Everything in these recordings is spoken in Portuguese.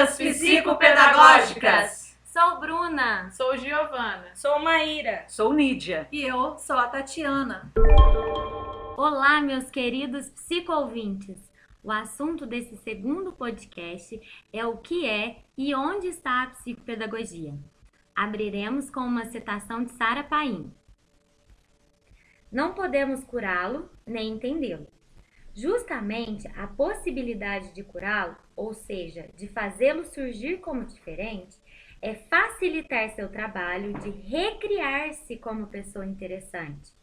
Cartas Psicopedagógicas. Sou Bruna. Sou Giovana. Sou Maíra. Sou Nídia. E eu sou a Tatiana. Olá, meus queridos psico-ouvintes. O assunto desse segundo podcast é o que é e onde está a psicopedagogia. Abriremos com uma citação de Sara Paim. Não podemos curá-lo nem entendê-lo. Justamente a possibilidade de curá-lo, ou seja, de fazê-lo surgir como diferente, é facilitar seu trabalho de recriar-se como pessoa interessante,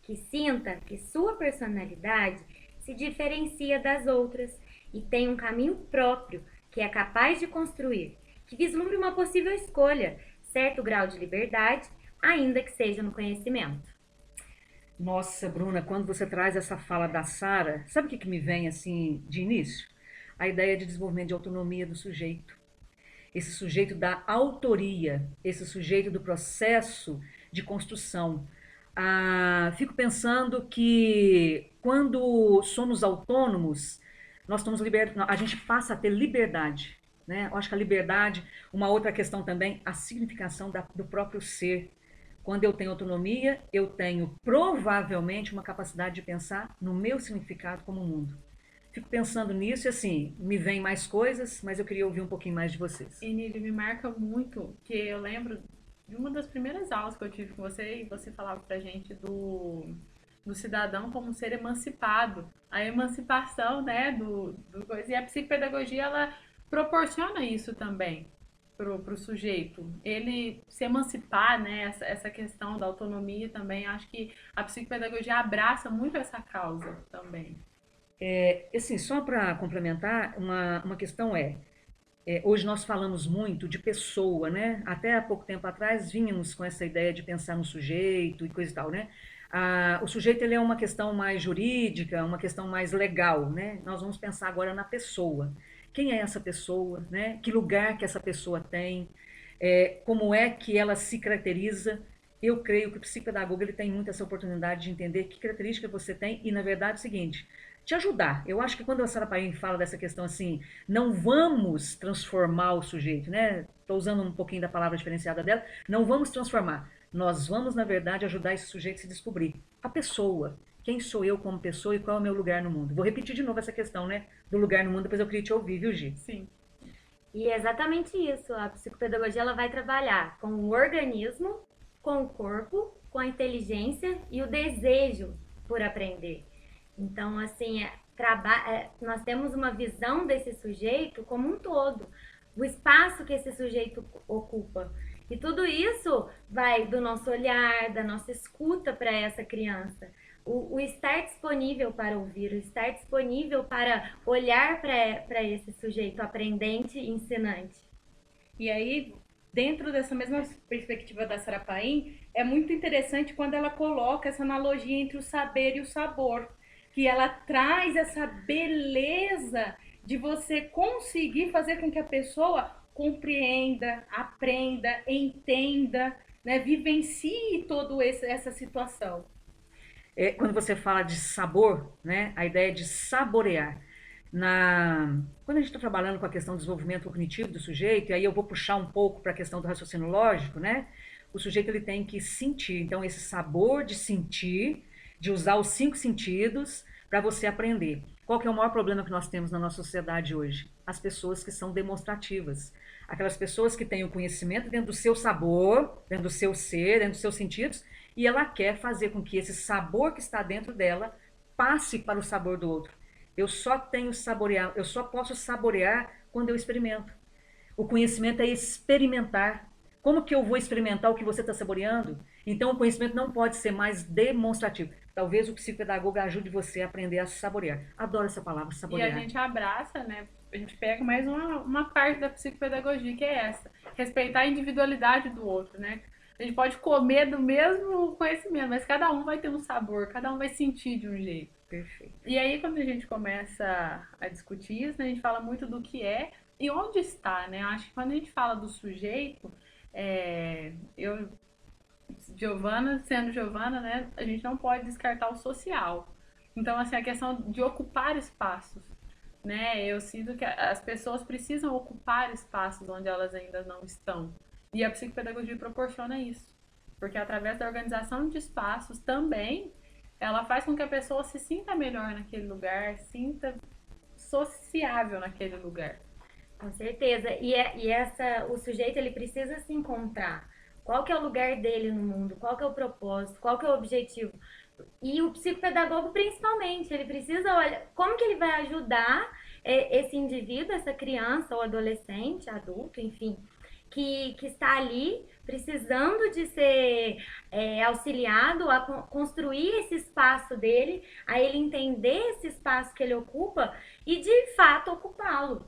que sinta que sua personalidade se diferencia das outras e tem um caminho próprio que é capaz de construir, que vislumbre uma possível escolha, certo grau de liberdade, ainda que seja no conhecimento. Nossa, Bruna, quando você traz essa fala da Sara, sabe o que, que me vem assim de início? A ideia de desenvolvimento de autonomia do sujeito. Esse sujeito da autoria, esse sujeito do processo de construção. Ah, fico pensando que quando somos autônomos, nós estamos liber... a gente passa a ter liberdade. Né? Eu acho que a liberdade, uma outra questão também, a significação da, do próprio ser. Quando eu tenho autonomia, eu tenho provavelmente uma capacidade de pensar no meu significado como mundo. Fico pensando nisso e assim, me vem mais coisas, mas eu queria ouvir um pouquinho mais de vocês. E Nili, me marca muito que eu lembro de uma das primeiras aulas que eu tive com você e você falava pra gente do, do cidadão como ser emancipado. A emancipação, né, do, do. E a psicopedagogia, ela proporciona isso também para o sujeito. Ele se emancipar, né, essa, essa questão da autonomia também, acho que a psicopedagogia abraça muito essa causa também. É, assim, só para complementar, uma, uma questão é, é, hoje nós falamos muito de pessoa, né? Até há pouco tempo atrás vínhamos com essa ideia de pensar no sujeito e coisa e tal, né? Ah, o sujeito ele é uma questão mais jurídica, uma questão mais legal, né? Nós vamos pensar agora na pessoa quem é essa pessoa, né? que lugar que essa pessoa tem, é, como é que ela se caracteriza. Eu creio que o psicopedagogo ele tem muito essa oportunidade de entender que característica você tem e, na verdade, é o seguinte, te ajudar. Eu acho que quando a Sara Paim fala dessa questão assim, não vamos transformar o sujeito, né? Estou usando um pouquinho da palavra diferenciada dela, não vamos transformar. Nós vamos, na verdade, ajudar esse sujeito a se descobrir. A pessoa, quem sou eu como pessoa e qual é o meu lugar no mundo. Vou repetir de novo essa questão, né? Do lugar no mundo, depois eu queria te ouvir, viu, Gi? Sim. E é exatamente isso. A psicopedagogia ela vai trabalhar com o organismo, com o corpo, com a inteligência e o desejo por aprender. Então, assim, é, é, nós temos uma visão desse sujeito como um todo, o espaço que esse sujeito ocupa. E tudo isso vai do nosso olhar, da nossa escuta para essa criança o, o, estar disponível para ouvir, o estar disponível para olhar para esse sujeito aprendente e ensinante. E aí, dentro dessa mesma perspectiva da Sarapaim, é muito interessante quando ela coloca essa analogia entre o saber e o sabor, que ela traz essa beleza de você conseguir fazer com que a pessoa compreenda, aprenda, entenda, né, vivencie toda essa situação é, quando você fala de sabor, né, a ideia de saborear. Na, quando a gente está trabalhando com a questão do desenvolvimento cognitivo do sujeito, e aí eu vou puxar um pouco para a questão do raciocínio lógico, né? O sujeito ele tem que sentir. Então, esse sabor de sentir, de usar os cinco sentidos para você aprender. Qual que é o maior problema que nós temos na nossa sociedade hoje? As pessoas que são demonstrativas. Aquelas pessoas que têm o conhecimento dentro do seu sabor, dentro do seu ser, dentro dos seus sentidos, e ela quer fazer com que esse sabor que está dentro dela passe para o sabor do outro. Eu só tenho saborear, eu só posso saborear quando eu experimento. O conhecimento é experimentar. Como que eu vou experimentar o que você está saboreando? Então, o conhecimento não pode ser mais demonstrativo. Talvez o psicopedagogo ajude você a aprender a saborear. Adoro essa palavra, saborear. E a gente abraça, né? A gente pega mais uma, uma parte da psicopedagogia, que é essa. Respeitar a individualidade do outro, né? A gente pode comer do mesmo conhecimento, mas cada um vai ter um sabor, cada um vai sentir de um jeito. Perfeito. E aí, quando a gente começa a discutir isso, né, a gente fala muito do que é e onde está, né? Acho que quando a gente fala do sujeito, é, eu, Giovana, sendo Giovana, né, a gente não pode descartar o social. Então, assim, a questão de ocupar espaços. né? Eu sinto que as pessoas precisam ocupar espaços onde elas ainda não estão. E a psicopedagogia proporciona isso. Porque através da organização de espaços também, ela faz com que a pessoa se sinta melhor naquele lugar, sinta sociável naquele lugar. Com certeza. E, é, e essa, o sujeito ele precisa se encontrar. Qual que é o lugar dele no mundo? Qual que é o propósito? Qual que é o objetivo? E o psicopedagogo principalmente, ele precisa olhar como que ele vai ajudar é, esse indivíduo, essa criança ou adolescente, adulto, enfim, que, que está ali precisando de ser é, auxiliado a construir esse espaço dele, a ele entender esse espaço que ele ocupa e de fato ocupá-lo.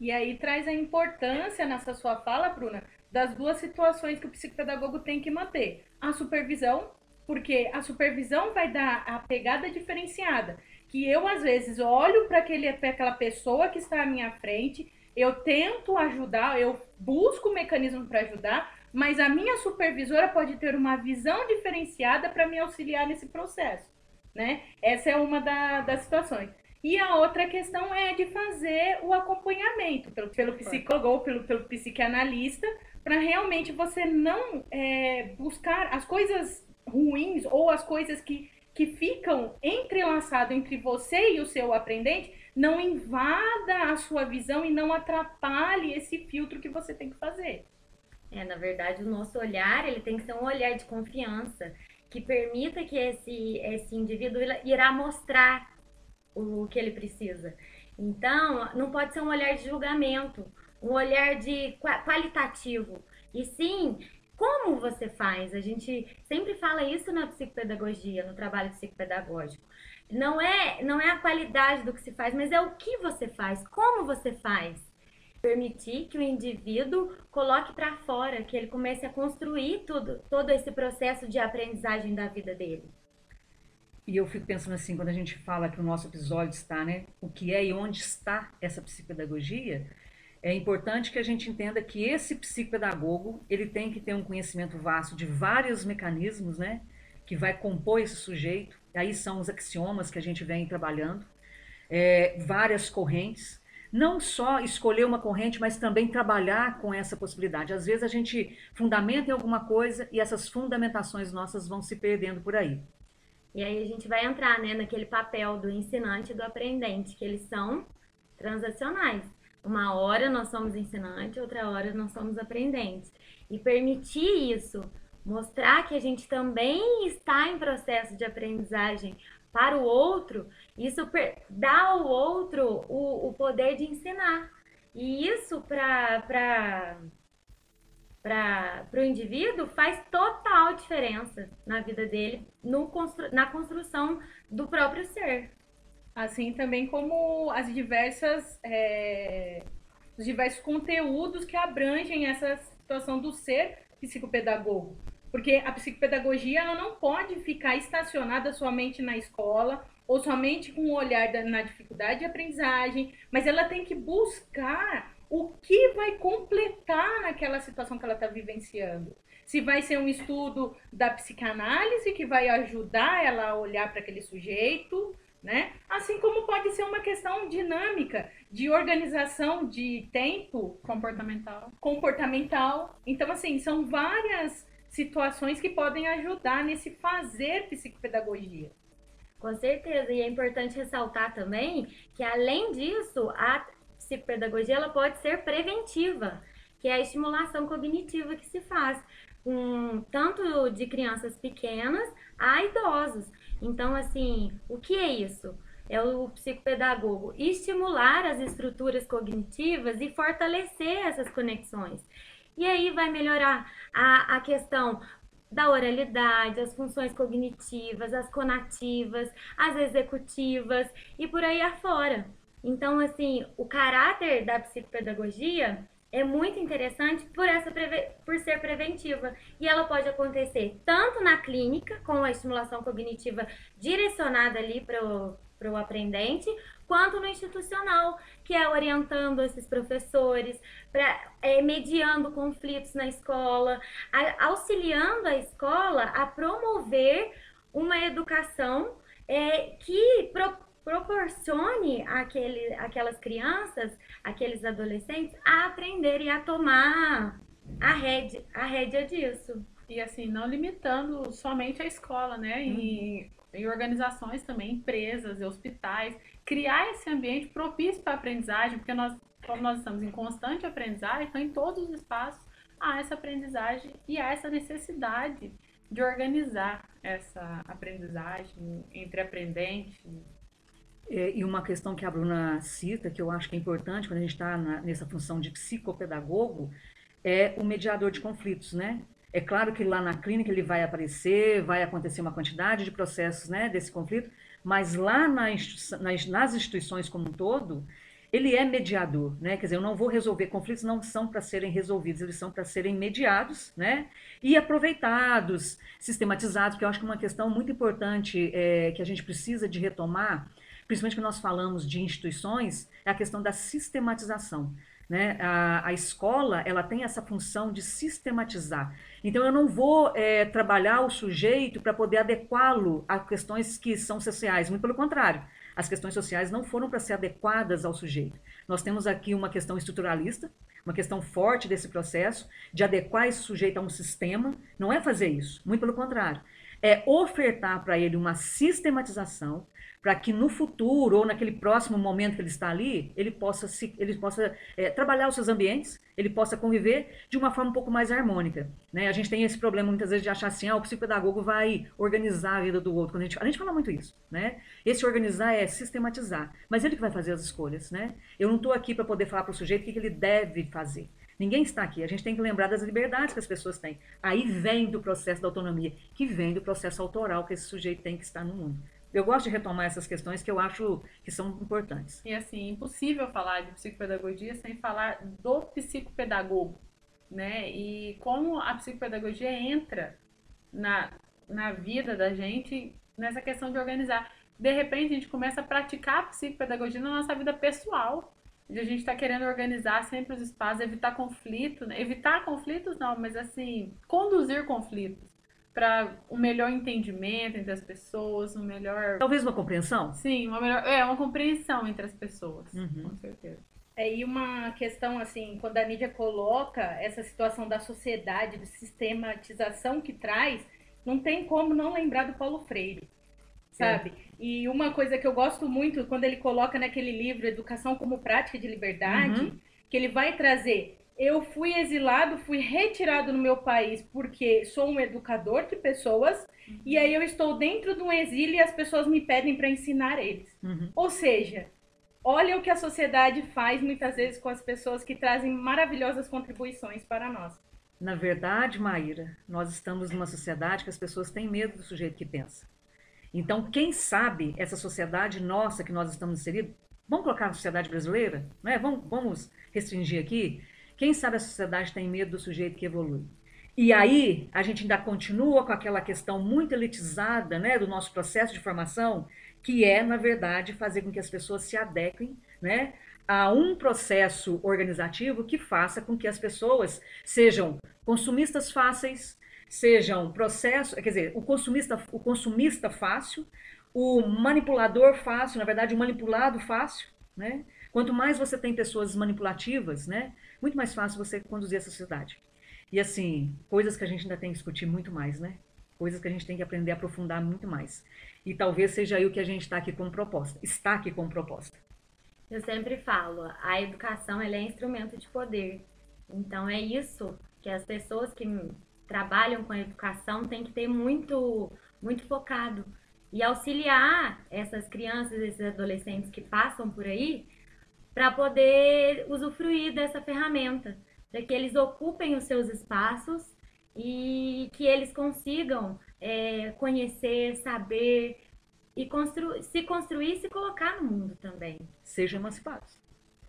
E aí traz a importância nessa sua fala, Bruna, das duas situações que o psicopedagogo tem que manter: a supervisão, porque a supervisão vai dar a pegada diferenciada, que eu às vezes olho para aquela pessoa que está à minha frente eu tento ajudar, eu busco mecanismo para ajudar, mas a minha supervisora pode ter uma visão diferenciada para me auxiliar nesse processo, né? Essa é uma da, das situações. E a outra questão é de fazer o acompanhamento pelo, pelo psicólogo ou pelo, pelo psicanalista, para realmente você não é, buscar as coisas ruins ou as coisas que, que ficam entrelaçadas entre você e o seu aprendente, não invada a sua visão e não atrapalhe esse filtro que você tem que fazer. É, na verdade, o nosso olhar, ele tem que ser um olhar de confiança, que permita que esse, esse indivíduo irá mostrar o que ele precisa. Então, não pode ser um olhar de julgamento, um olhar de qualitativo. E sim, você faz? A gente sempre fala isso na psicopedagogia, no trabalho psicopedagógico não é, não é a qualidade do que se faz, mas é o que você faz, como você faz. Permitir que o indivíduo coloque para fora, que ele comece a construir tudo, todo esse processo de aprendizagem da vida dele. E eu fico pensando assim, quando a gente fala que o nosso episódio está, né? O que é e onde está essa psicopedagogia? É importante que a gente entenda que esse psicopedagogo, ele tem que ter um conhecimento vasto de vários mecanismos, né? Que vai compor esse sujeito aí são os axiomas que a gente vem trabalhando, é, várias correntes. Não só escolher uma corrente, mas também trabalhar com essa possibilidade. Às vezes a gente fundamenta em alguma coisa e essas fundamentações nossas vão se perdendo por aí. E aí a gente vai entrar né, naquele papel do ensinante e do aprendente, que eles são transacionais. Uma hora nós somos ensinantes, outra hora nós somos aprendentes. E permitir isso mostrar que a gente também está em processo de aprendizagem para o outro, isso dá ao outro o, o poder de ensinar. E isso para o indivíduo faz total diferença na vida dele, no na construção do próprio ser. Assim também como as diversas é, os diversos conteúdos que abrangem essa situação do ser psicopedagogo. Porque a psicopedagogia ela não pode ficar estacionada somente na escola ou somente com o um olhar da, na dificuldade de aprendizagem, mas ela tem que buscar o que vai completar naquela situação que ela está vivenciando. Se vai ser um estudo da psicanálise que vai ajudar ela a olhar para aquele sujeito, né? Assim como pode ser uma questão dinâmica de organização de tempo comportamental. Comportamental. Então assim, são várias situações que podem ajudar nesse fazer psicopedagogia. Com certeza, e é importante ressaltar também que além disso, a psicopedagogia ela pode ser preventiva, que é a estimulação cognitiva que se faz com tanto de crianças pequenas a idosos. Então, assim, o que é isso? É o psicopedagogo estimular as estruturas cognitivas e fortalecer essas conexões. E aí vai melhorar a, a questão da oralidade, as funções cognitivas, as conativas, as executivas e por aí afora. Então, assim, o caráter da psicopedagogia é muito interessante por essa por ser preventiva. E ela pode acontecer tanto na clínica com a estimulação cognitiva direcionada ali para o aprendente, quanto no institucional, que é orientando esses professores, pra, é, mediando conflitos na escola, a, auxiliando a escola a promover uma educação é, que pro, pro, proporcione aquele, aquelas crianças, aqueles adolescentes a aprender e a tomar a rédea, a rédea disso. E assim, não limitando somente a escola, né? E em organizações também, empresas e hospitais, criar esse ambiente propício para a aprendizagem, porque nós, como nós estamos em constante aprendizagem, então em todos os espaços há essa aprendizagem e há essa necessidade de organizar essa aprendizagem entre aprendentes. É, e uma questão que a Bruna cita, que eu acho que é importante quando a gente está nessa função de psicopedagogo, é o mediador de conflitos, né? É claro que lá na clínica ele vai aparecer, vai acontecer uma quantidade de processos né, desse conflito, mas lá na nas, nas instituições como um todo, ele é mediador, né? Quer dizer, eu não vou resolver conflitos, não são para serem resolvidos, eles são para serem mediados, né? E aproveitados, sistematizados, que eu acho que uma questão muito importante é, que a gente precisa de retomar, principalmente quando nós falamos de instituições, é a questão da sistematização. Né? A, a escola ela tem essa função de sistematizar. Então eu não vou é, trabalhar o sujeito para poder adequá-lo a questões que são sociais, muito pelo contrário. As questões sociais não foram para ser adequadas ao sujeito. Nós temos aqui uma questão estruturalista, uma questão forte desse processo de adequar esse sujeito a um sistema. Não é fazer isso, muito pelo contrário. É ofertar para ele uma sistematização para que no futuro ou naquele próximo momento que ele está ali, ele possa, se, ele possa é, trabalhar os seus ambientes, ele possa conviver de uma forma um pouco mais harmônica. Né? A gente tem esse problema muitas vezes de achar assim, ah, o psicopedagogo vai organizar a vida do outro. Quando a, gente, a gente fala muito isso. Né? Esse organizar é sistematizar, mas ele que vai fazer as escolhas. Né? Eu não estou aqui para poder falar para o sujeito o que, que ele deve fazer. Ninguém está aqui. A gente tem que lembrar das liberdades que as pessoas têm. Aí vem do processo da autonomia, que vem do processo autoral que esse sujeito tem que estar no mundo eu gosto de retomar essas questões que eu acho que são importantes. E assim, impossível falar de psicopedagogia sem falar do psicopedagogo, né? E como a psicopedagogia entra na, na vida da gente nessa questão de organizar. De repente, a gente começa a praticar a psicopedagogia na nossa vida pessoal. De a gente está querendo organizar sempre os espaços, evitar conflito, né? evitar conflitos não, mas assim, conduzir conflitos para um melhor entendimento entre as pessoas, um melhor. Talvez uma compreensão? Sim, uma melhor. É, uma compreensão entre as pessoas, uhum. com certeza. É, e uma questão, assim, quando a Nídia coloca essa situação da sociedade, de sistematização que traz, não tem como não lembrar do Paulo Freire, sabe? É. E uma coisa que eu gosto muito, quando ele coloca naquele livro Educação como Prática de Liberdade, uhum. que ele vai trazer eu fui exilado, fui retirado no meu país porque sou um educador de pessoas uhum. e aí eu estou dentro de um exílio e as pessoas me pedem para ensinar eles. Uhum. Ou seja, olha o que a sociedade faz muitas vezes com as pessoas que trazem maravilhosas contribuições para nós. Na verdade, Maíra, nós estamos numa sociedade que as pessoas têm medo do sujeito que pensa. Então, quem sabe essa sociedade nossa que nós estamos inseridos, vamos colocar a sociedade brasileira, né? vamos, vamos restringir aqui, quem sabe a sociedade tem medo do sujeito que evolui. E aí, a gente ainda continua com aquela questão muito elitizada né, do nosso processo de formação, que é, na verdade, fazer com que as pessoas se adequem né, a um processo organizativo que faça com que as pessoas sejam consumistas fáceis, sejam processo, quer dizer, o consumista, o consumista fácil, o manipulador fácil, na verdade, o manipulado fácil, né? Quanto mais você tem pessoas manipulativas, né, muito mais fácil você conduzir essa sociedade. E assim, coisas que a gente ainda tem que discutir muito mais, né? Coisas que a gente tem que aprender a aprofundar muito mais. E talvez seja aí o que a gente está aqui como proposta. Está aqui como proposta. Eu sempre falo, a educação é instrumento de poder. Então é isso que as pessoas que trabalham com a educação têm que ter muito, muito focado e auxiliar essas crianças, esses adolescentes que passam por aí para poder usufruir dessa ferramenta, para que eles ocupem os seus espaços e que eles consigam é, conhecer, saber e constru se construir e se colocar no mundo também. Sejam emancipados.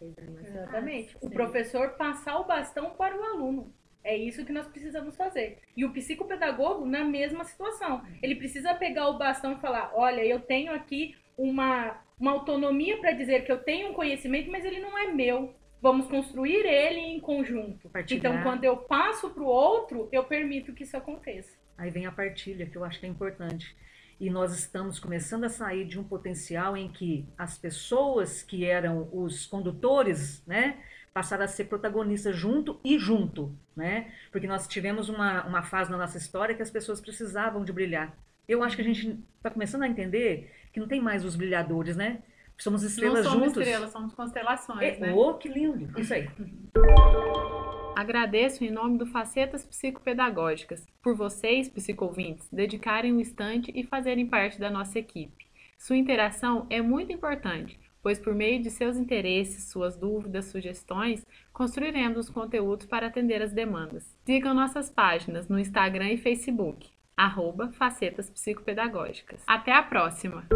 Exatamente. O professor passar o bastão para o aluno. É isso que nós precisamos fazer. E o psicopedagogo, na mesma situação. Ele precisa pegar o bastão e falar: olha, eu tenho aqui uma uma autonomia para dizer que eu tenho um conhecimento, mas ele não é meu. Vamos construir ele em conjunto. Partilhar. Então, quando eu passo para o outro, eu permito que isso aconteça. Aí vem a partilha, que eu acho que é importante. e nós estamos começando a sair de um potencial em que as pessoas que eram os condutores, né, passaram a ser protagonistas junto e junto, né? Porque nós tivemos uma, uma fase na nossa história que as pessoas precisavam de brilhar. Eu acho que a gente está começando a entender que não tem mais os brilhadores, né? Somos estrelas Não somos juntos. estrelas, somos constelações, É, né? Oh, que lindo! Isso aí. Agradeço em nome do Facetas Psicopedagógicas por vocês, psicovintes, dedicarem um instante e fazerem parte da nossa equipe. Sua interação é muito importante, pois por meio de seus interesses, suas dúvidas, sugestões, construiremos os conteúdos para atender as demandas. Sigam nossas páginas no Instagram e Facebook, arroba Facetas Psicopedagógicas. Até a próxima!